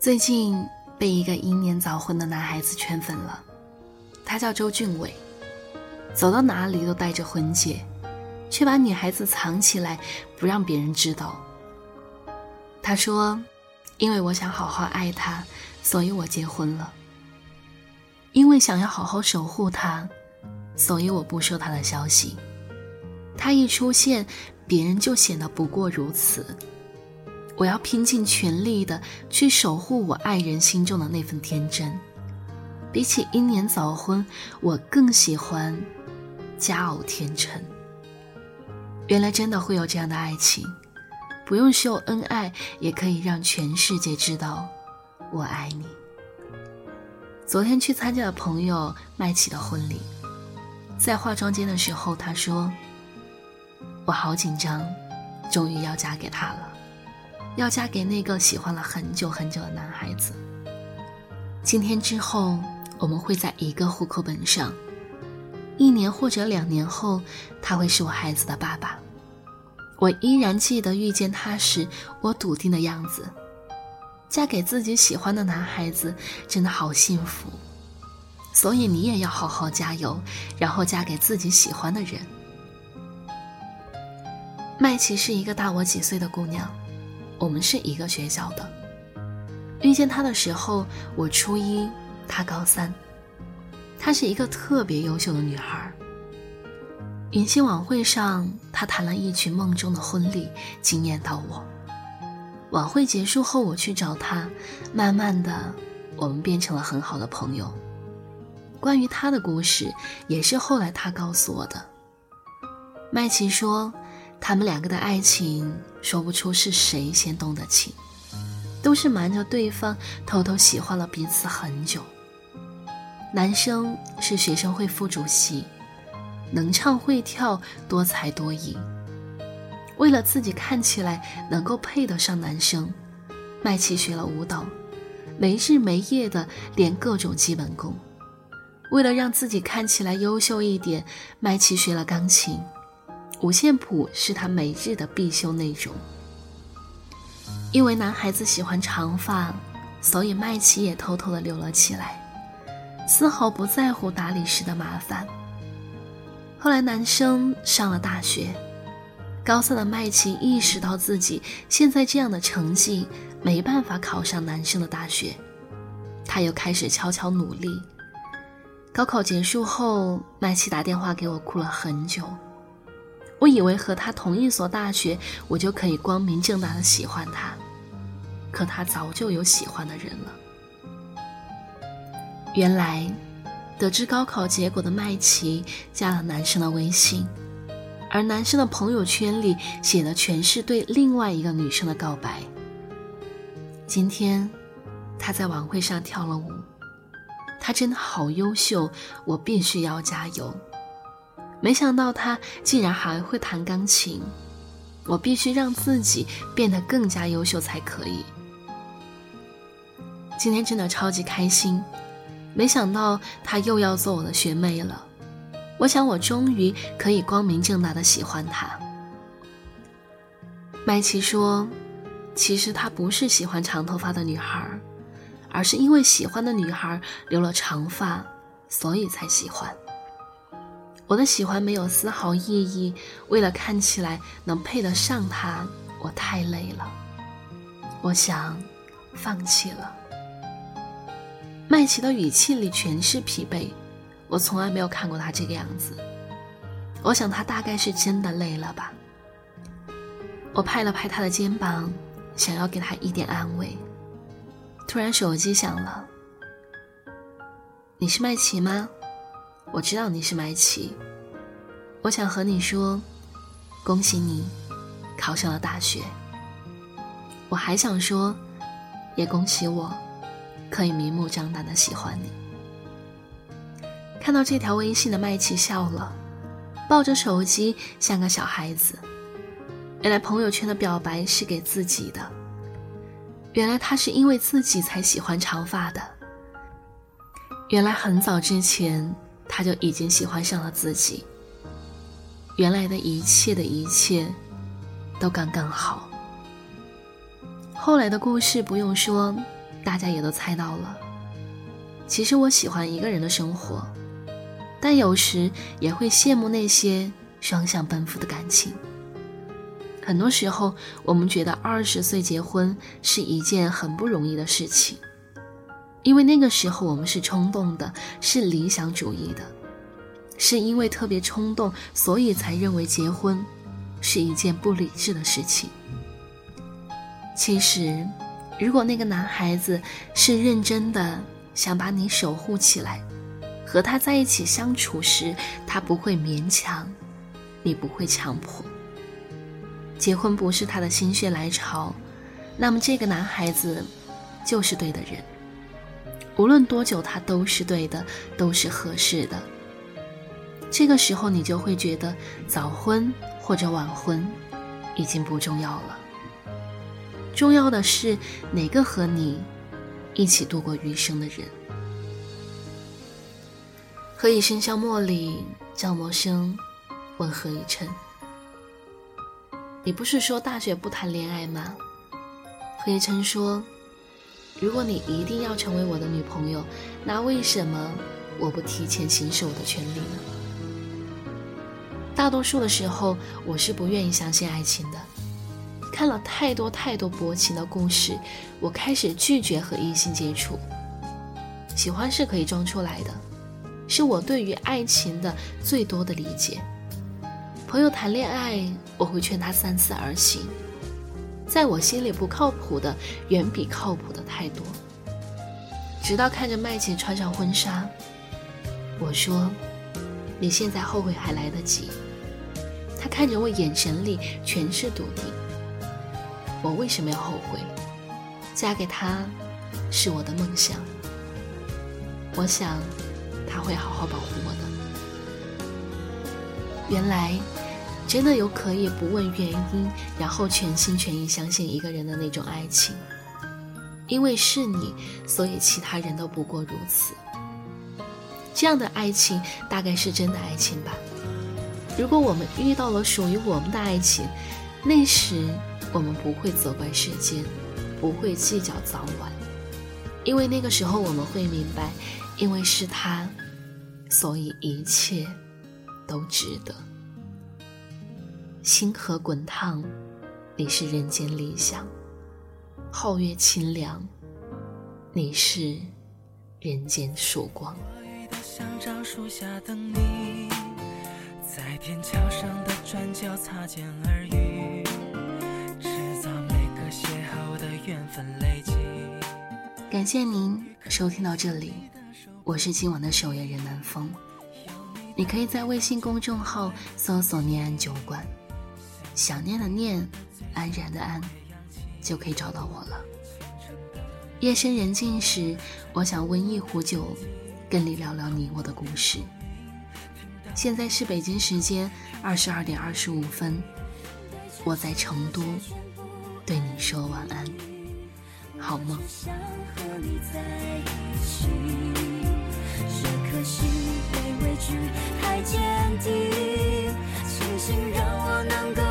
最近被一个英年早婚的男孩子圈粉了，他叫周俊伟，走到哪里都带着婚戒，却把女孩子藏起来，不让别人知道。他说：“因为我想好好爱她，所以我结婚了。因为想要好好守护她，所以我不收她的消息。她一出现，别人就显得不过如此。”我要拼尽全力的去守护我爱人心中的那份天真。比起英年早婚，我更喜欢佳偶天成。原来真的会有这样的爱情，不用秀恩爱，也可以让全世界知道我爱你。昨天去参加了朋友麦琪的婚礼，在化妆间的时候，他说：“我好紧张，终于要嫁给他了。”要嫁给那个喜欢了很久很久的男孩子。今天之后，我们会在一个户口本上。一年或者两年后，他会是我孩子的爸爸。我依然记得遇见他时我笃定的样子。嫁给自己喜欢的男孩子，真的好幸福。所以你也要好好加油，然后嫁给自己喜欢的人。麦琪是一个大我几岁的姑娘。我们是一个学校的。遇见她的时候，我初一，她高三。她是一个特别优秀的女孩。迎新晚会上，她弹了一曲《梦中的婚礼》，惊艳到我。晚会结束后，我去找她，慢慢的，我们变成了很好的朋友。关于她的故事，也是后来她告诉我的。麦琪说。他们两个的爱情说不出是谁先动的情，都是瞒着对方偷偷喜欢了彼此很久。男生是学生会副主席，能唱会跳，多才多艺。为了自己看起来能够配得上男生，麦琪学了舞蹈，没日没夜的练各种基本功。为了让自己看起来优秀一点，麦琪学了钢琴。五线谱是他每日的必修内容。因为男孩子喜欢长发，所以麦琪也偷偷的留了起来，丝毫不在乎打理时的麻烦。后来男生上了大学，高三的麦琪意识到自己现在这样的成绩没办法考上男生的大学，他又开始悄悄努力。高考结束后，麦琪打电话给我，哭了很久。我以为和他同一所大学，我就可以光明正大的喜欢他，可他早就有喜欢的人了。原来，得知高考结果的麦琪加了男生的微信，而男生的朋友圈里写的全是对另外一个女生的告白。今天，他在晚会上跳了舞，他真的好优秀，我必须要加油。没想到他竟然还会弹钢琴，我必须让自己变得更加优秀才可以。今天真的超级开心，没想到他又要做我的学妹了。我想我终于可以光明正大的喜欢他。麦琪说：“其实他不是喜欢长头发的女孩，而是因为喜欢的女孩留了长发，所以才喜欢。”我的喜欢没有丝毫意义，为了看起来能配得上他，我太累了。我想放弃了。麦琪的语气里全是疲惫，我从来没有看过他这个样子。我想他大概是真的累了吧。我拍了拍他的肩膀，想要给他一点安慰。突然手机响了，你是麦琪吗？我知道你是麦琪，我想和你说，恭喜你考上了大学。我还想说，也恭喜我可以明目张胆的喜欢你。看到这条微信的麦琪笑了，抱着手机像个小孩子。原来朋友圈的表白是给自己的，原来他是因为自己才喜欢长发的，原来很早之前。他就已经喜欢上了自己。原来的一切的一切，都刚刚好。后来的故事不用说，大家也都猜到了。其实我喜欢一个人的生活，但有时也会羡慕那些双向奔赴的感情。很多时候，我们觉得二十岁结婚是一件很不容易的事情，因为那个时候我们是冲动的，是理想主义的，是因为特别冲动，所以才认为结婚是一件不理智的事情。其实，如果那个男孩子是认真的想把你守护起来，和他在一起相处时，他不会勉强，你不会强迫。结婚不是他的心血来潮，那么这个男孩子就是对的人。无论多久，他都是对的，都是合适的。这个时候，你就会觉得早婚或者晚婚已经不重要了。重要的是哪个和你一起度过余生的人？何以笙箫默里，赵默笙问何以琛：“你不是说大学不谈恋爱吗？”何以琛说：“如果你一定要成为我的女朋友，那为什么我不提前行使我的权利呢？”大多数的时候，我是不愿意相信爱情的。看了太多太多薄情的故事，我开始拒绝和异性接触。喜欢是可以装出来的，是我对于爱情的最多的理解。朋友谈恋爱，我会劝他三思而行。在我心里不靠谱的，远比靠谱的太多。直到看着麦姐穿上婚纱，我说：“你现在后悔还来得及。”他看着我，眼神里全是笃定。我为什么要后悔？嫁给他是我的梦想。我想他会好好保护我的。原来真的有可以不问原因，然后全心全意相信一个人的那种爱情。因为是你，所以其他人都不过如此。这样的爱情大概是真的爱情吧。如果我们遇到了属于我们的爱情，那时。我们不会责怪时间，不会计较早晚，因为那个时候我们会明白，因为是他，所以一切都值得。星河滚烫，你是人间理想；皓月清凉，你是人间曙光。在天桥上的转角擦肩而遇。感谢您收听到这里，我是今晚的守夜人南风。你可以在微信公众号搜索“念安酒馆”，想念的念，安然的安，就可以找到我了。夜深人静时，我想温一壶酒，跟你聊聊你我的故事。现在是北京时间二十二点二十五分，我在成都，对你说晚安。好梦想和你在一起这颗心被畏惧太坚定庆幸让我能够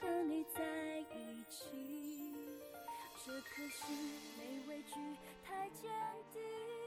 和你在一起。这颗心没畏惧太坚定。